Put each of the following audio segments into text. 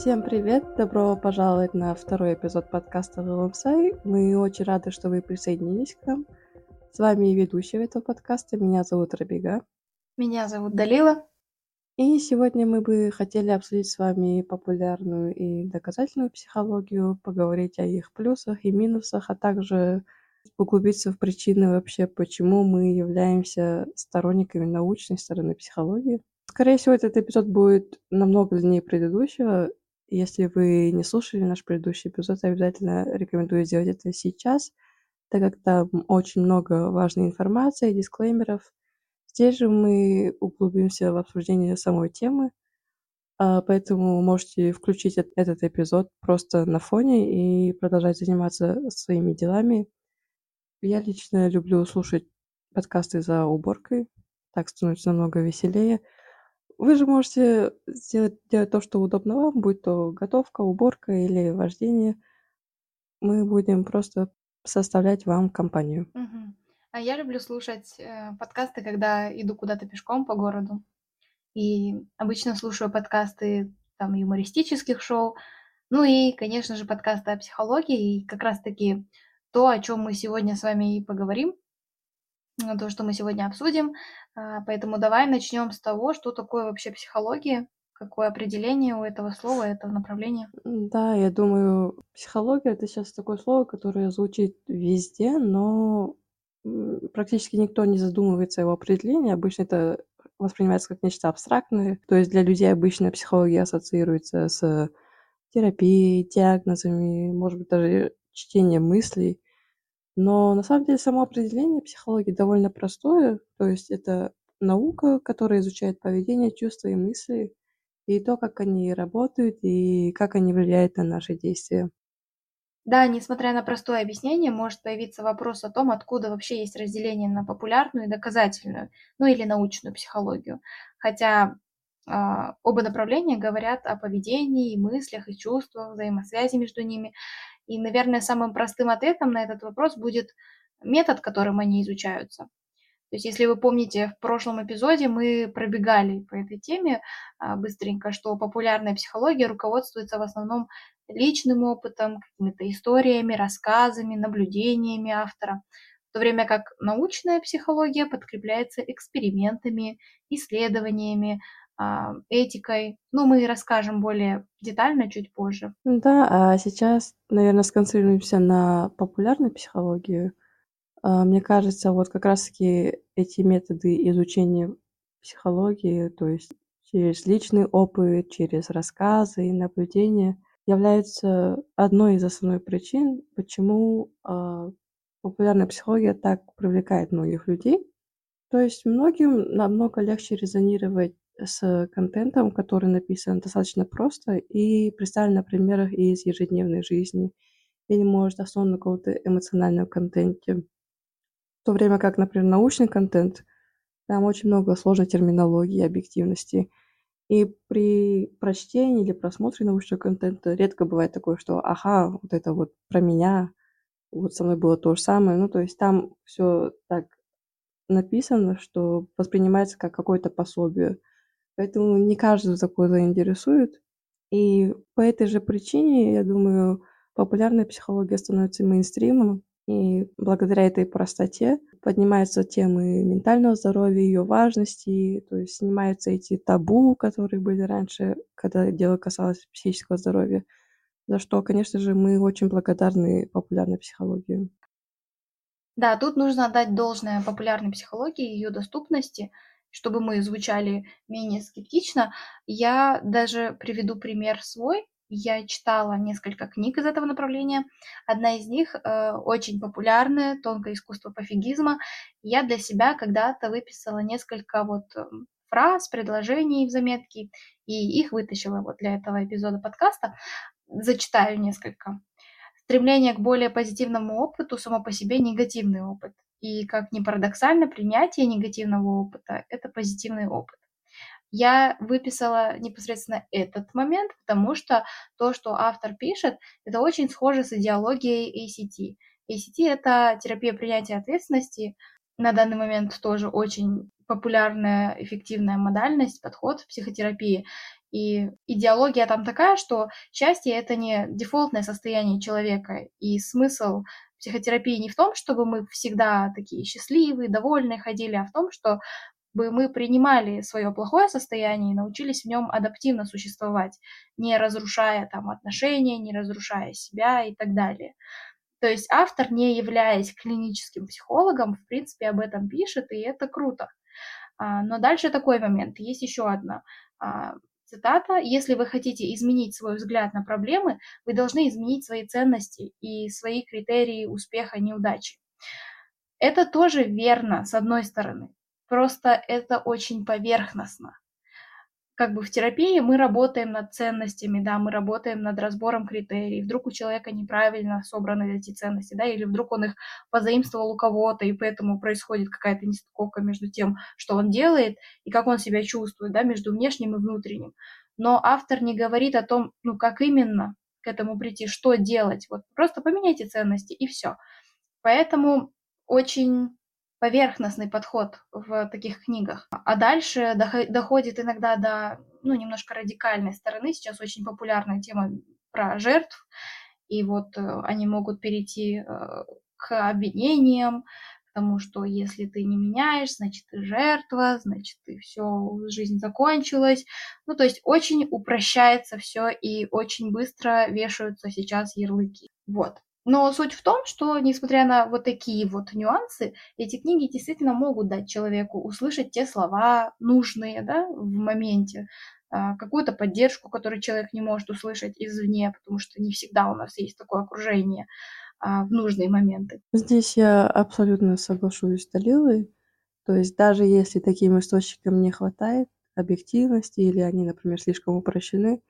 Всем привет! Добро пожаловать на второй эпизод подкаста LLMSI. Мы очень рады, что вы присоединились к нам. С вами ведущая этого подкаста. Меня зовут Рабига. Меня зовут Далила. И сегодня мы бы хотели обсудить с вами популярную и доказательную психологию, поговорить о их плюсах и минусах, а также углубиться в причины вообще, почему мы являемся сторонниками научной стороны психологии. Скорее всего, этот эпизод будет намного длиннее предыдущего. Если вы не слушали наш предыдущий эпизод, обязательно рекомендую сделать это сейчас, так как там очень много важной информации, дисклеймеров. Здесь же мы углубимся в обсуждение самой темы, а, поэтому можете включить этот эпизод просто на фоне и продолжать заниматься своими делами. Я лично люблю слушать подкасты за уборкой, так становится намного веселее. Вы же можете сделать делать то, что удобно вам, будь то готовка, уборка или вождение. Мы будем просто составлять вам компанию. А я люблю слушать э, подкасты, когда иду куда-то пешком по городу. И обычно слушаю подкасты там юмористических шоу. Ну и, конечно же, подкасты о психологии. И как раз-таки то, о чем мы сегодня с вами и поговорим, то, что мы сегодня обсудим. А, Поэтому давай начнем с того, что такое вообще психология, какое определение у этого слова, этого направления. Да, я думаю, психология это сейчас такое слово, которое звучит везде, но практически никто не задумывается его определении. Обычно это воспринимается как нечто абстрактное. То есть для людей обычно психология ассоциируется с терапией, диагнозами, может быть, даже чтением мыслей. Но на самом деле само определение психологии довольно простое. То есть это наука, которая изучает поведение, чувства и мысли, и то, как они работают, и как они влияют на наши действия. Да, несмотря на простое объяснение, может появиться вопрос о том, откуда вообще есть разделение на популярную и доказательную, ну или научную психологию. Хотя а, оба направления говорят о поведении, мыслях и чувствах, взаимосвязи между ними. И, наверное, самым простым ответом на этот вопрос будет метод, которым они изучаются. То есть, если вы помните, в прошлом эпизоде мы пробегали по этой теме а, быстренько, что популярная психология руководствуется в основном личным опытом, какими-то историями, рассказами, наблюдениями автора, в то время как научная психология подкрепляется экспериментами, исследованиями, этикой. Ну, мы расскажем более детально чуть позже. Да, а сейчас, наверное, сконцентрируемся на популярной психологии. А, Мне кажется, вот как раз-таки эти методы изучения психологии, то есть через личный опыт, через рассказы и наблюдения, являются одной из основных причин, почему а, популярная психология так привлекает многих людей. То есть многим намного легче резонировать с контентом, который написан достаточно просто и представлен на примерах из ежедневной жизни или, может, основан на каком-то эмоциональном контенте. В то время как, например, научный контент, там очень много сложной терминологии, объективности. И при прочтении или просмотре научного контента редко бывает такое, что ага, вот это вот про меня, вот со мной было то же самое. Ну, то есть там все так написано, что воспринимается как какое-то пособие. Поэтому не каждого такое заинтересует. И по этой же причине, я думаю, популярная психология становится мейнстримом, и благодаря этой простоте поднимаются темы ментального здоровья, ее важности, то есть снимаются эти табу, которые были раньше, когда дело касалось психического здоровья, за что, конечно же, мы очень благодарны популярной психологии. Да, тут нужно отдать должное популярной психологии и ее доступности, чтобы мы звучали менее скептично. Я даже приведу пример свой. Я читала несколько книг из этого направления. Одна из них э, очень популярная, «Тонкое искусство пофигизма». Я для себя когда-то выписала несколько вот э, фраз, предложений в заметки, и их вытащила вот для этого эпизода подкаста. Зачитаю несколько. Стремление к более позитивному опыту само по себе негативный опыт. И как ни парадоксально, принятие негативного опыта – это позитивный опыт. Я выписала непосредственно этот момент, потому что то, что автор пишет, это очень схоже с идеологией ACT. ACT – это терапия принятия ответственности. На данный момент тоже очень популярная, эффективная модальность, подход в психотерапии. И идеология там такая, что счастье это не дефолтное состояние человека, и смысл психотерапии не в том, чтобы мы всегда такие счастливые, довольные ходили, а в том, что бы мы принимали свое плохое состояние и научились в нем адаптивно существовать, не разрушая там отношения, не разрушая себя и так далее. То есть автор, не являясь клиническим психологом, в принципе, об этом пишет, и это круто. А, но дальше такой момент. Есть еще одна а, цитата. «Если вы хотите изменить свой взгляд на проблемы, вы должны изменить свои ценности и свои критерии успеха, неудачи». Это тоже верно, с одной стороны. Просто это очень поверхностно. Как бы в терапии мы работаем над ценностями, да, мы работаем над разбором критерий. Вдруг у человека неправильно собраны эти ценности, да, или вдруг он их позаимствовал у кого-то, и поэтому происходит какая-то нестыковка между тем, что он делает, и как он себя чувствует, да, между внешним и внутренним. Но автор не говорит о том, ну, как именно к этому прийти, что делать. Вот просто поменяйте ценности, и все. Поэтому очень поверхностный подход в таких книгах. А дальше доходит иногда до ну, немножко радикальной стороны. Сейчас очень популярная тема про жертв, и вот э, они могут перейти э, к обвинениям, потому что если ты не меняешь, значит ты жертва, значит ты все, жизнь закончилась. Ну, то есть очень упрощается все и очень быстро вешаются сейчас ярлыки. Вот. Но суть в том, что, несмотря на вот такие вот нюансы, эти книги действительно могут дать человеку услышать те слова нужные да, в моменте, а, какую-то поддержку, которую человек не может услышать извне, потому что не всегда у нас есть такое окружение а, в нужные моменты. Здесь я абсолютно соглашусь с Далилой. То есть даже если таким источникам не хватает объективности или они, например, слишком упрощены,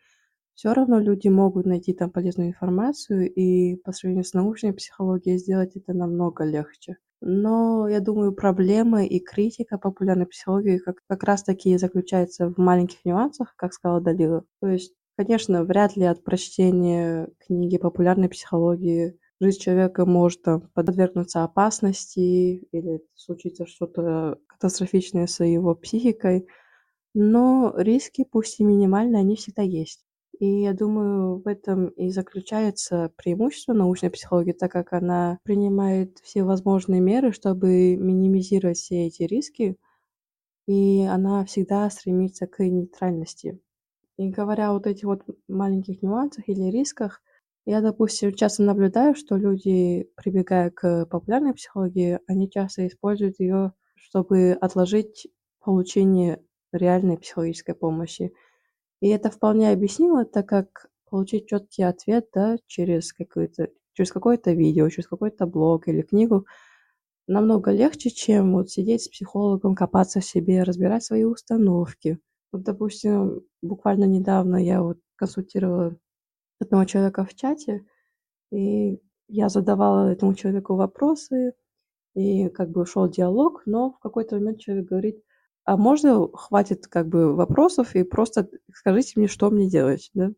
все равно люди могут найти там полезную информацию, и по сравнению с научной психологией сделать это намного легче. Но я думаю, проблема и критика популярной психологии как, как раз таки заключается в маленьких нюансах, как сказала Далила. То есть, конечно, вряд ли от прочтения книги популярной психологии жизнь человека может там, подвергнуться опасности или случится что-то катастрофичное с его психикой. Но риски, пусть и минимальные, они всегда есть. И я думаю, в этом и заключается преимущество научной психологии, так как она принимает все возможные меры, чтобы минимизировать все эти риски, и она всегда стремится к нейтральности. И говоря вот этих вот маленьких нюансах или рисках, я, допустим, часто наблюдаю, что люди, прибегая к популярной психологии, они часто используют ее, чтобы отложить получение реальной психологической помощи. И это вполне объяснимо, так как получить четкий ответ, да, через какое-то через какое-то видео, через какой-то блог или книгу намного легче, чем вот сидеть с психологом, копаться в себе, разбирать свои установки. Вот, допустим, буквально недавно я вот консультировала одного человека в чате, и я задавала этому человеку вопросы, и как бы шел диалог, но в какой-то момент человек говорит, а можно хватит как бы вопросов и просто скажите мне, что мне делать, да?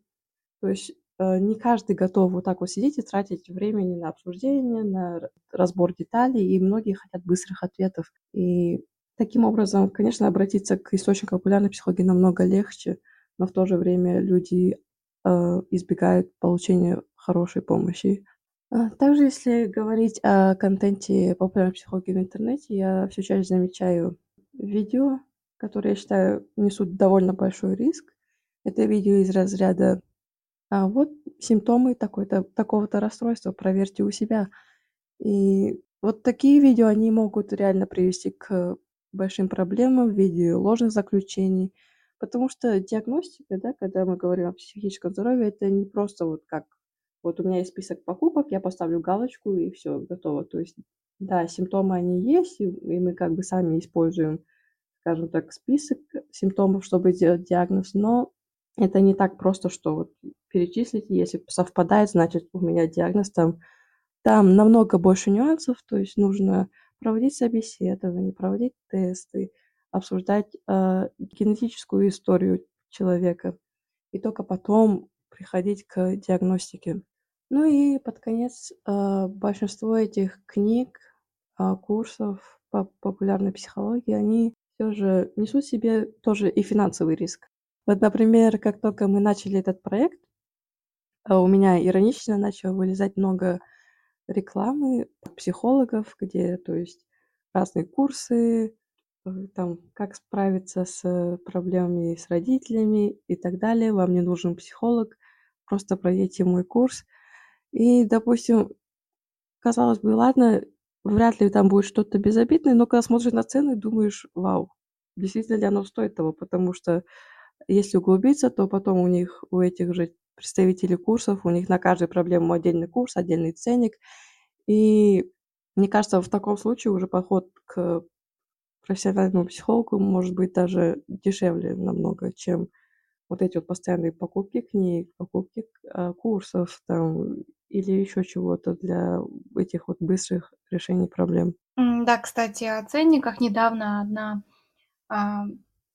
То есть э, не каждый готов вот так вот сидеть и тратить времени на обсуждение, на разбор деталей, и многие хотят быстрых ответов. И таким образом, конечно, обратиться к источникам популярной психологии намного легче, но в то же время люди э, избегают получения хорошей помощи. А также, если говорить о контенте популярной психологии в интернете, я все чаще замечаю видео, которые, я считаю, несут довольно большой риск. Это видео из разряда а вот симптомы такого-то расстройства, проверьте у себя. И вот такие видео, они могут реально привести к большим проблемам в виде ложных заключений, потому что диагностика, да, когда мы говорим о психическом здоровье, это не просто вот как вот у меня есть список покупок, я поставлю галочку и все, готово. То есть да, симптомы они есть, и мы как бы сами используем, скажем так, список симптомов, чтобы сделать диагноз, но это не так просто, что вот перечислить, если совпадает, значит, у меня диагноз там. Там намного больше нюансов, то есть нужно проводить собеседование, проводить тесты, обсуждать э, генетическую историю человека, и только потом приходить к диагностике. Ну и под конец э, большинство этих книг, курсов по популярной психологии, они все же несут себе тоже и финансовый риск. Вот, например, как только мы начали этот проект, а, у меня иронично начало вылезать много рекламы психологов, где, то есть, разные курсы, э, там, как справиться с проблемами с родителями и так далее. Вам не нужен психолог, просто пройдите мой курс. И, допустим, казалось бы, ладно, вряд ли там будет что-то безобидное, но когда смотришь на цены, думаешь: "Вау, действительно ли оно стоит того?" Потому что если углубиться, то потом у них, у этих же представителей курсов, у них на каждую проблему отдельный курс, отдельный ценник. И мне кажется, в таком случае уже поход к профессиональному психологу может быть даже дешевле намного, чем вот эти вот постоянные покупки книг, покупки, а, курсов там или еще чего-то для этих вот быстрых решений проблем. Да, кстати, о ценниках. Недавно одна, а,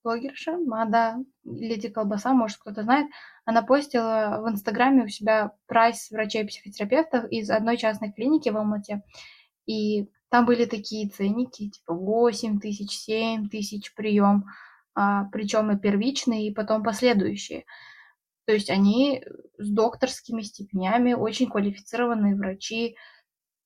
блогерша, Мада, Леди Колбаса, может, кто-то знает, она постила в Инстаграме у себя прайс врачей-психотерапевтов из одной частной клиники в Алмате. И там были такие ценники, типа 8 тысяч, 7 тысяч прием, причем и первичные, и потом последующие. То есть они с докторскими степенями, очень квалифицированные врачи.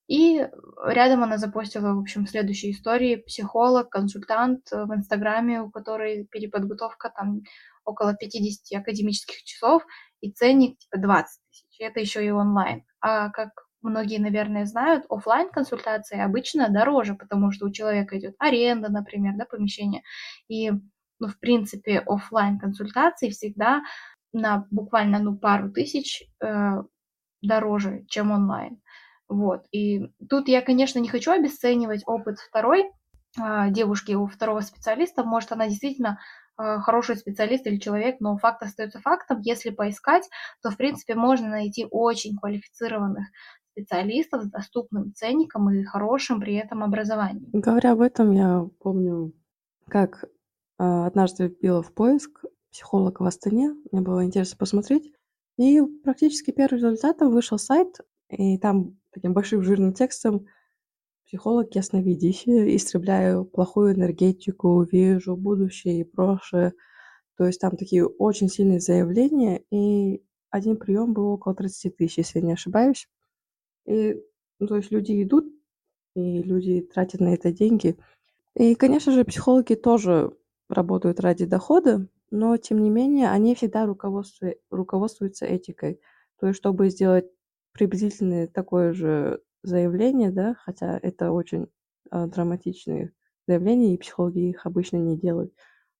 И рядом она запостила, в общем, следующие истории. Психолог, консультант в Инстаграме, у которой переподготовка там около 50 академических часов, и ценник типа 20 тысяч. Это еще и онлайн. А как многие, наверное, знают, офлайн консультации обычно дороже, потому что у человека идет аренда, например, да, помещения. И, ну, в принципе, офлайн консультации всегда на буквально, ну, пару тысяч э, дороже, чем онлайн. Вот. И тут я, конечно, не хочу обесценивать опыт второй э, девушки у второго специалиста. Может, она действительно э, хороший специалист или человек, но факт остается фактом. Если поискать, то, в принципе, можно найти очень квалифицированных специалистов с доступным ценником и хорошим при этом образованием. Говоря об этом, я помню, как однажды вбила в поиск психолог в Астане. Мне было интересно посмотреть. И практически первым результатом вышел сайт, и там таким большим жирным текстом психолог ясновидящий, истребляю плохую энергетику, вижу будущее и прошлое. То есть там такие очень сильные заявления, и один прием был около 30 тысяч, если я не ошибаюсь. И, ну, то есть люди идут, и люди тратят на это деньги. И, конечно же, психологи тоже работают ради дохода, но, тем не менее, они всегда руководству руководствуются этикой. То есть, чтобы сделать приблизительное такое же заявление, да, хотя это очень, а, драматичные заявления, и психологи их обычно не делают.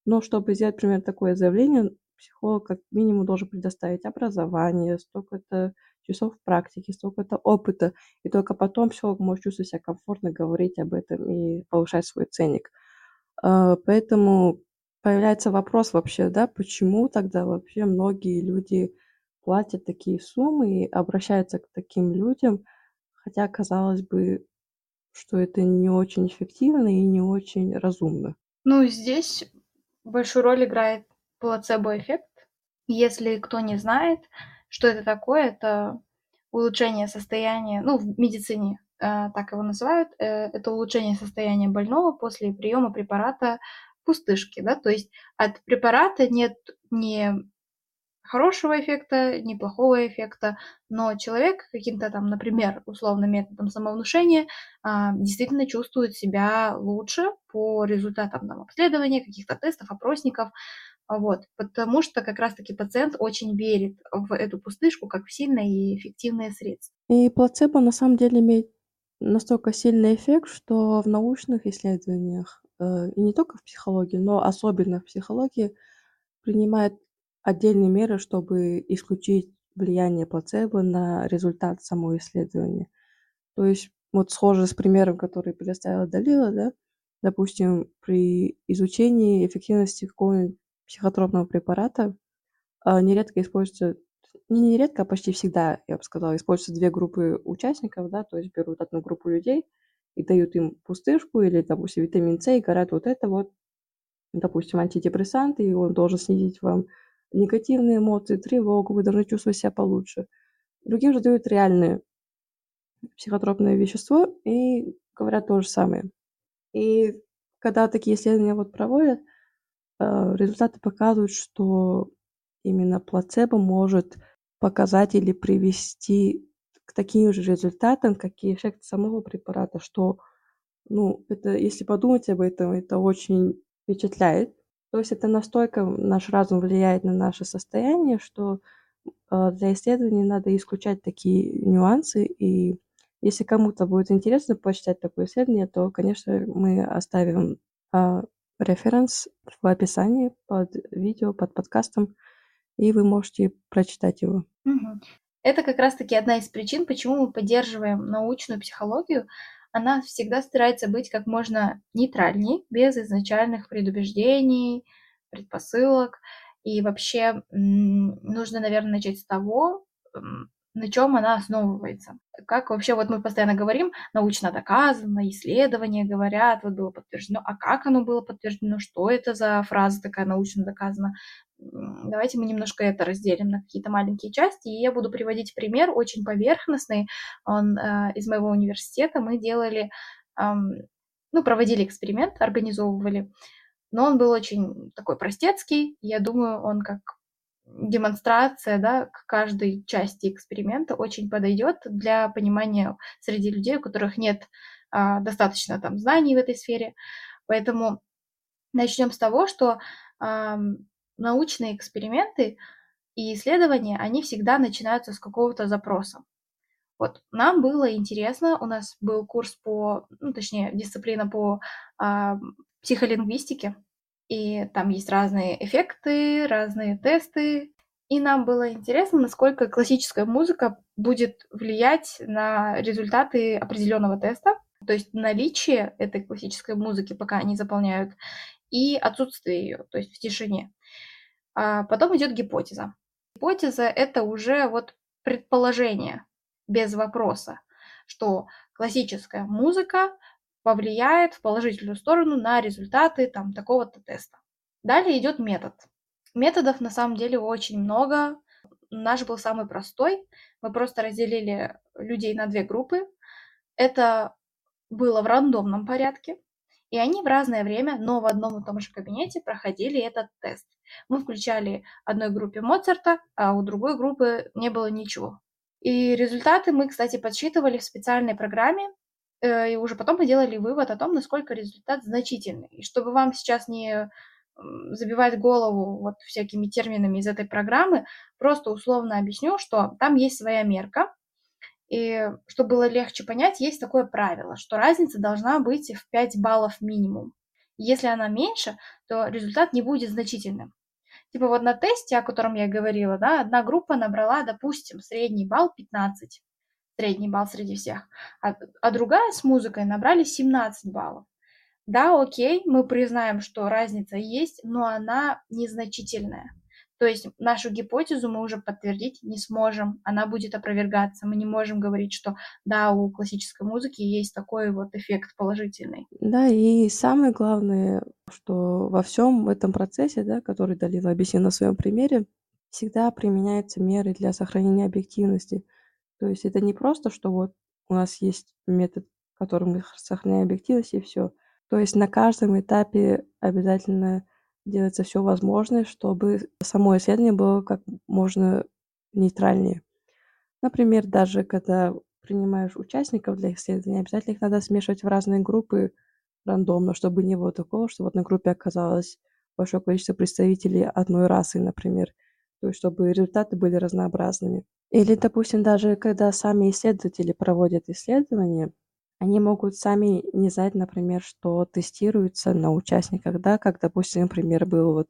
Но чтобы сделать примерно такое заявление, психолог как минимум должен предоставить образование, столько-то часов практики, столько-то опыта, и только потом психолог может чувствовать себя комфортно говорить об этом и повышать свой ценник. А, поэтому появляется вопрос вообще, да, почему тогда вообще многие люди платят такие суммы и обращаются к таким людям, хотя казалось бы, что это не очень эффективно и не очень разумно. Ну, здесь большую роль играет плацебо-эффект. Если кто не знает, что это такое, это улучшение состояния, ну, в медицине так его называют, э, это улучшение состояния больного после приема препарата пустышки, да, то есть от препарата нет ни хорошего эффекта, ни плохого эффекта, но человек каким-то там, например, условно методом самовнушения а, действительно чувствует себя лучше по результатам там, обследования, каких-то тестов, опросников, вот, потому что как раз-таки пациент очень верит в эту пустышку как в сильное и эффективное средство. И плацебо на самом деле имеет настолько сильный эффект, что в научных исследованиях, э, и не только в психологии, но особенно в психологии, принимают отдельные меры, чтобы исключить влияние плацебо на результат самого исследования. То есть вот схоже с примером, который предоставила Далила, да, допустим, при изучении эффективности какого-нибудь психотропного препарата а, нередко используется, нередко, а почти всегда, я бы сказала, используются две группы участников, да, то есть берут одну группу людей и дают им пустышку или, допустим, витамин С и говорят, вот это вот, допустим, антидепрессант, и он должен снизить вам негативные эмоции, тревогу, вы должны чувствовать себя получше. Другим же дают реальное психотропное вещество и говорят то же самое. И когда такие исследования вот проводят, э, результаты показывают, что именно плацебо может показать или привести к таким же результатам, как и эффект самого препарата, что, ну, это, если подумать об этом, это очень впечатляет. То есть это настолько наш разум влияет на наше состояние, что э, для исследований надо исключать такие нюансы. И если кому-то будет интересно почитать такое исследование, то, конечно, мы оставим э, референс в описании под видео, под подкастом, и вы можете прочитать его. Это как раз-таки одна из причин, почему мы поддерживаем научную психологию. Она всегда старается быть как можно нейтральней, без изначальных предубеждений, предпосылок. И вообще нужно, наверное, начать с того, на чем она основывается. Как вообще, вот мы постоянно говорим, научно доказано, исследования говорят, вот было подтверждено. А как оно было подтверждено? Что это за фраза такая научно доказана? Давайте мы немножко это разделим на какие-то маленькие части. И я буду приводить пример очень поверхностный. Он э, из моего университета. Мы делали, ну, проводили эксперимент, организовывали. Но он был очень такой простецкий. Я думаю, он как демонстрация, да, к каждой части эксперимента очень подойдет для понимания среди людей, у которых нет а, достаточно там знаний в этой сфере. Поэтому начнем с того, что научные эксперименты и исследования, они всегда начинаются с какого-то запроса. Вот нам было интересно, у нас был курс по, ну, точнее, дисциплина по а, психолингвистике, и там есть разные эффекты, разные тесты. И нам было интересно, насколько классическая музыка будет влиять на результаты определенного теста, то есть наличие этой классической музыки, пока они заполняют, и отсутствие ее, то есть в тишине. А потом идет гипотеза. Гипотеза это уже вот предположение без вопроса, что классическая музыка повлияет в положительную сторону на результаты там такого-то теста. Далее идет метод. Методов на самом деле очень много. Наш был самый простой. Мы просто разделили людей на две группы. Это было в рандомном порядке. И они в разное время, но в одном и том же кабинете проходили этот тест. Мы включали одной группе Моцарта, а у другой группы не было ничего. И результаты мы, кстати, подсчитывали в специальной программе, Э, и уже потом мы делали вывод о том, насколько результат значительный. И чтобы вам сейчас не забивать голову вот всякими терминами из этой программы, просто условно объясню, что там есть своя мерка, и чтобы было легче понять, есть такое правило, что разница должна быть в 5 баллов минимум. Если она меньше, то результат не будет значительным. Типа вот на тесте, о котором я говорила, да, одна группа набрала, допустим, средний балл 15 средний балл среди всех, а, а другая с музыкой набрали 17 баллов. Да, окей, мы признаем, что разница есть, но она незначительная. То есть нашу гипотезу мы уже подтвердить не сможем, она будет опровергаться. Мы не можем говорить, что да, у классической музыки есть такой вот эффект положительный. Да, и самое главное, что во всем этом процессе, да, который Далила объяснила на своем примере, всегда применяются меры для сохранения объективности. То есть это не просто, что вот у нас есть метод, которым мы сохраняем объективность, и все. То есть на каждом этапе обязательно делается все возможное, чтобы само исследование было как можно нейтральнее. Например, даже когда принимаешь участников для исследования, обязательно их надо смешивать в разные группы рандомно, чтобы не было такого, что вот на группе оказалось большое количество представителей одной расы, например, то есть чтобы результаты были разнообразными. Или, допустим, даже когда сами исследователи проводят исследования, они могут сами не знать, например, что тестируется на участниках, да, как, допустим, например, был вот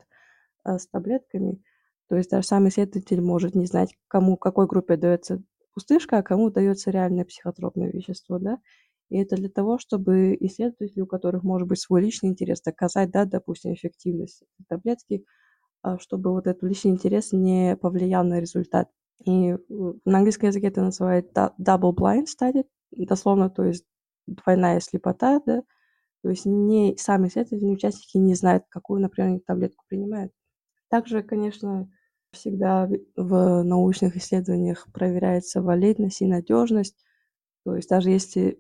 э, с таблетками. То есть даже сам исследователь может не знать, кому, какой группе дается пустышка, а кому дается реальное психотропное вещество, да. И это для того, чтобы исследователи, у которых может быть свой личный интерес, доказать, да, допустим, эффективность таблетки, а, чтобы вот этот личный интерес не повлиял на результат. И на английском языке это называют double blind study, дословно, то есть двойная слепота, да, то есть не сами исследователи, участники не знают, какую, например, таблетку принимают. Также, конечно, всегда в научных исследованиях проверяется валидность и надежность. То есть даже если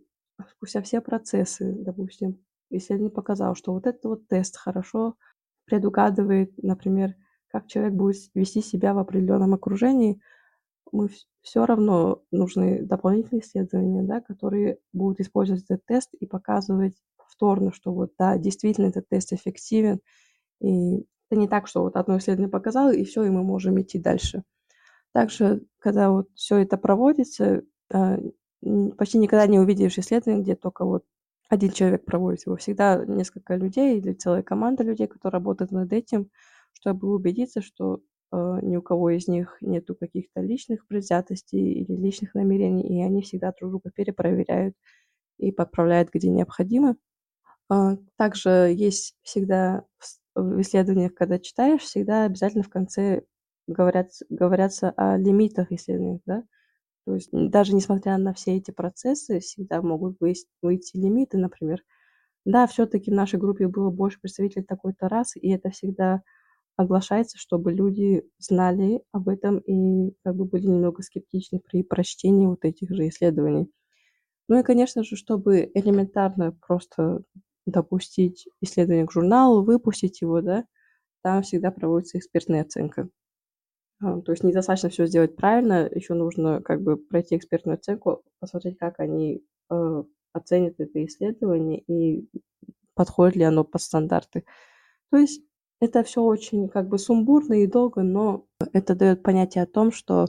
спустя все процессы, допустим, исследование показало, что вот этот вот тест хорошо предугадывает, например, как человек будет вести себя в определенном окружении, мы все равно нужны дополнительные исследования, да, которые будут использовать этот тест и показывать повторно, что вот, да, действительно этот тест эффективен. И это не так, что вот одно исследование показало, и все, и мы можем идти дальше. Также, когда вот все это проводится, а, почти никогда не увидишь исследование, где только вот один человек проводит его. Всегда несколько людей или целая команда людей, которые работают над этим, чтобы убедиться, что ни у кого из них нету каких-то личных предвзятостей или личных намерений, и они всегда друг друга перепроверяют и подправляют, где необходимо. А, также есть всегда в исследованиях, когда читаешь, всегда обязательно в конце говорят, говорятся о лимитах исследований, да, то есть даже несмотря на все эти процессы, всегда могут выйти лимиты, например. Да, все-таки в нашей группе было больше представителей такой-то расы, и это всегда оглашается, чтобы люди знали об этом и как бы были немного скептичны при прочтении вот этих же исследований. Ну и, конечно же, чтобы элементарно просто допустить исследование к журналу, выпустить его, да, там всегда проводится экспертная оценка. А, то есть недостаточно все сделать правильно, еще нужно как бы пройти экспертную оценку, посмотреть, как они э, оценят это исследование и подходит ли оно под стандарты. То есть это все очень как бы сумбурно и долго, но это дает понятие о том, что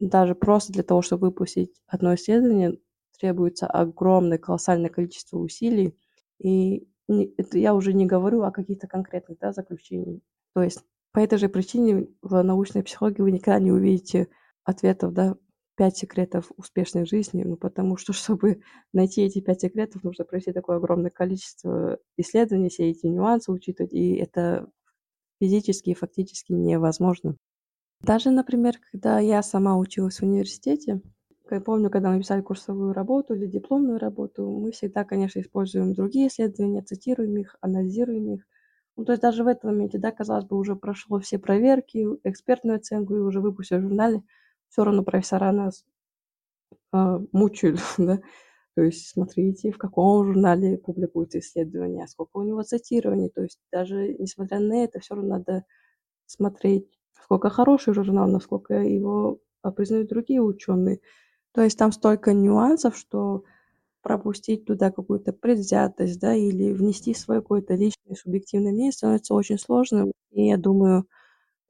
даже просто для того, чтобы выпустить одно исследование, требуется огромное, колоссальное количество усилий. И это я уже не говорю о каких-то конкретных да, заключениях. То есть по этой же причине в научной психологии вы никогда не увидите ответов, да, пять секретов успешной жизни, ну, потому что, чтобы найти эти пять секретов, нужно пройти такое огромное количество исследований, все эти нюансы учитывать, и это физически и фактически невозможно. Даже, например, когда я сама училась в университете, я помню, когда мы писали курсовую работу или дипломную работу, мы всегда, конечно, используем другие исследования, цитируем их, анализируем их, ну, то есть даже в этом моменте, да, казалось бы, уже прошло все проверки, экспертную оценку и уже выпустили в журнале, все равно профессора нас э, мучают, да, то есть смотрите, в каком журнале публикуется исследование, сколько у него цитирований, то есть даже несмотря на это, все равно надо смотреть, сколько хороший журнал, насколько его признают другие ученые. То есть там столько нюансов, что пропустить туда какую-то предвзятость, да, или внести свое какое-то личное субъективное мнение становится очень сложным. И я думаю,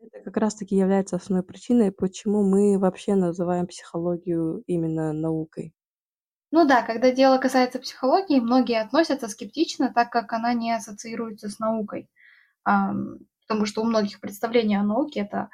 это как раз-таки является основной причиной, почему мы вообще называем психологию именно наукой. Ну да, когда дело касается психологии, многие относятся скептично, так как она не ассоциируется с наукой. потому что у многих представление о науке это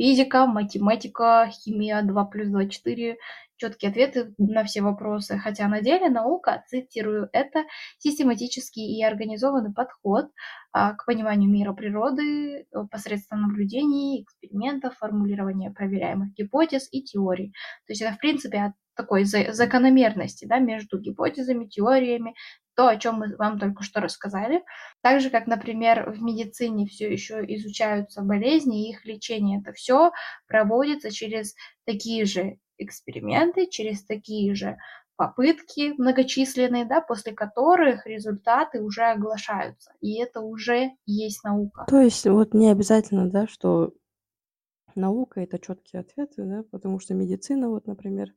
физика, математика, химия 2 плюс 2 4, четкие ответы на все вопросы, хотя на деле наука, цитирую, это систематический и организованный подход а, к пониманию мира природы посредством наблюдений, экспериментов, формулирования проверяемых гипотез и теорий. То есть это, в принципе, такой закономерности да, между гипотезами, теориями, то, о чем мы вам только что рассказали. Так же, как, например, в медицине все еще изучаются болезни и их лечение. Это все проводится через такие же эксперименты, через такие же попытки многочисленные, да, после которых результаты уже оглашаются. И это уже есть наука. То есть вот не обязательно, да, что наука это четкие ответы, да, потому что медицина, вот, например,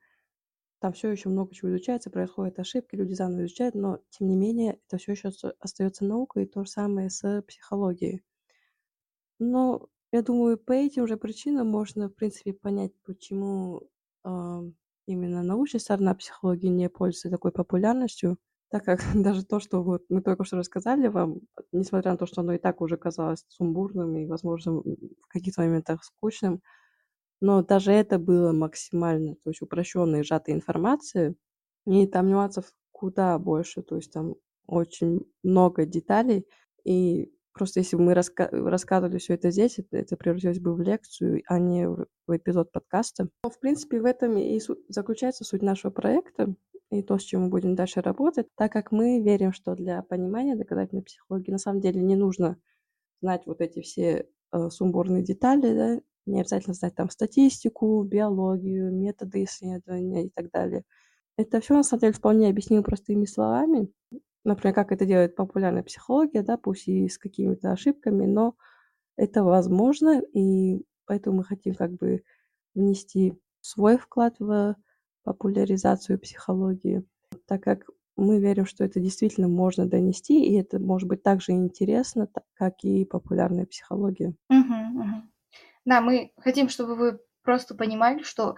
там все еще много чего изучается, происходят ошибки, люди заново изучают, но тем не менее это все еще остается наукой, и то же самое с психологией. Но я думаю, по этим же причинам можно, в принципе, понять, почему э, именно научная сторона психологии не пользуется такой популярностью, так как даже то, что вот мы только что рассказали вам, несмотря на то, что оно и так уже казалось сумбурным и, возможно, в каких-то моментах скучным, но даже это было максимально, то есть упрощенная и сжатая информация, и там нюансов куда больше, то есть там очень много деталей, и Просто если бы мы раска рассказывали все это здесь, это это превратилось бы в лекцию, а не в в эпизод подкаста. Но, в принципе, в этом и су заключается суть нашего проекта и то, с чем мы будем дальше работать, так как мы верим, что для понимания доказательной психологии на самом деле не нужно знать вот эти все, э, сумбурные детали, да, не обязательно знать там статистику, биологию, методы исследования и так далее. Это все на самом деле вполне объяснимо простыми словами. например, как это делает популярная психология, да, пусть и с какими-то ошибками, но это возможно, и поэтому мы хотим как бы внести свой вклад в популяризацию психологии, так как мы верим, что это действительно можно донести, и это может быть так же интересно, как и популярная психология. Мгм, мгм. Да, мы хотим, чтобы вы просто понимали, что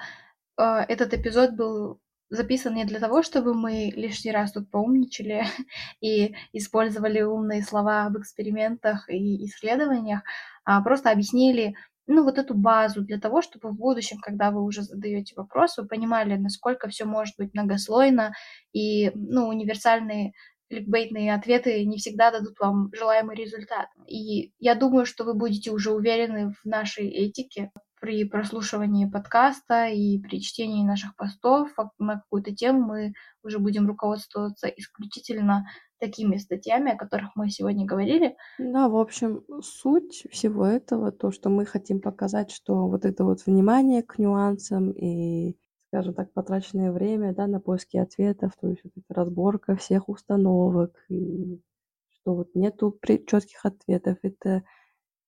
э, этот эпизод был записан не для того, чтобы мы лишний раз тут поумничали и использовали умные слова в экспериментах и исследованиях, а просто объяснили ну, вот эту базу для того, чтобы в будущем, когда вы уже задаете вопрос, вы понимали, насколько все может быть многослойно, и, ну, универсальные кликбейтные ответы не всегда дадут вам желаемый результат. И я думаю, что вы будете уже уверены в нашей этике при прослушивании подкаста и при чтении наших постов на какую-то тему мы уже будем руководствоваться исключительно такими статьями, о которых мы сегодня говорили. Да, в общем, суть всего этого, то, что мы хотим показать, что вот это вот внимание к нюансам и, скажем так, потраченное время, да, на поиски ответов, то есть вот эта разборка всех установок, и что вот нету четких ответов. Это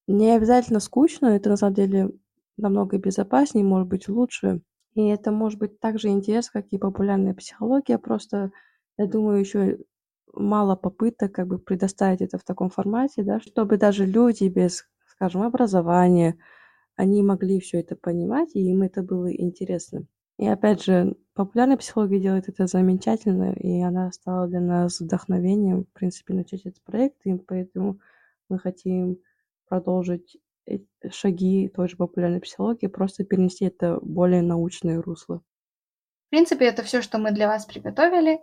не обязательно скучно, это на самом деле намного безопаснее, может быть, лучше. И это может быть так же интересно, как и популярная психология. Просто, я думаю, еще мало попыток как бы предоставить это в таком формате, да, чтобы даже люди без, скажем, образования, они могли все это понимать, и им это было интересно. И опять же, популярная психология делает это замечательно, и она стала для нас вдохновением, в принципе, начать этот проект, и поэтому мы хотим продолжить шаги той же популярной психологии, просто перенести это в более научное русло. В принципе, это все, что мы для вас приготовили.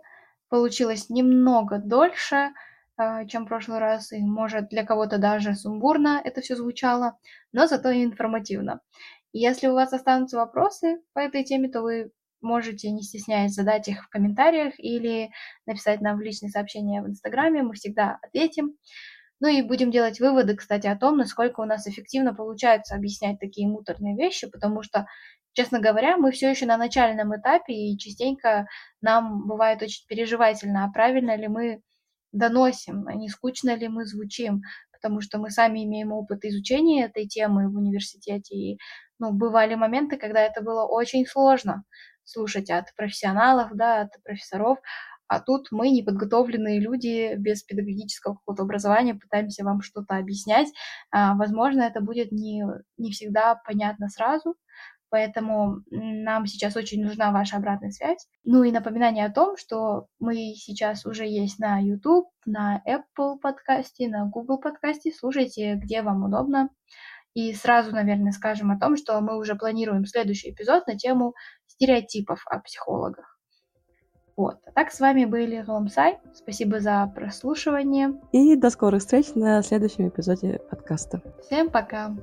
Получилось немного дольше, а, чем в прошлый раз, и, может, для кого-то даже сумбурно это все звучало, но зато и информативно. Если у вас останутся вопросы по этой теме, то вы можете, не стесняясь, задать их в комментариях или написать нам в личные сообщения в Инстаграме, мы всегда ответим. Ну и будем делать выводы, кстати, о том, насколько у нас эффективно получается объяснять такие муторные вещи, потому что, честно говоря, мы все еще на начальном этапе, и частенько нам бывает очень переживательно, а правильно ли мы доносим, а не скучно ли мы звучим, потому что мы сами имеем опыт изучения этой темы в университете, и ну, бывали моменты, когда это было очень сложно слушать от профессионалов, да, от профессоров, а тут мы, неподготовленные люди, без педагогического какого-то образования, пытаемся вам что-то объяснять. А, возможно, это будет не, не всегда понятно сразу, поэтому нам сейчас очень нужна ваша обратная связь. Ну и напоминание о том, что мы сейчас уже есть на YouTube, на Apple подкасте, на Google подкасте. Слушайте, где вам удобно. И сразу, наверное, скажем о том, что мы уже планируем следующий эпизод на тему стереотипов о психологах. Вот. А так с вами были Галамсай. Спасибо за прослушивание. И до скорых встреч на следующем эпизоде подкаста. Всем пока.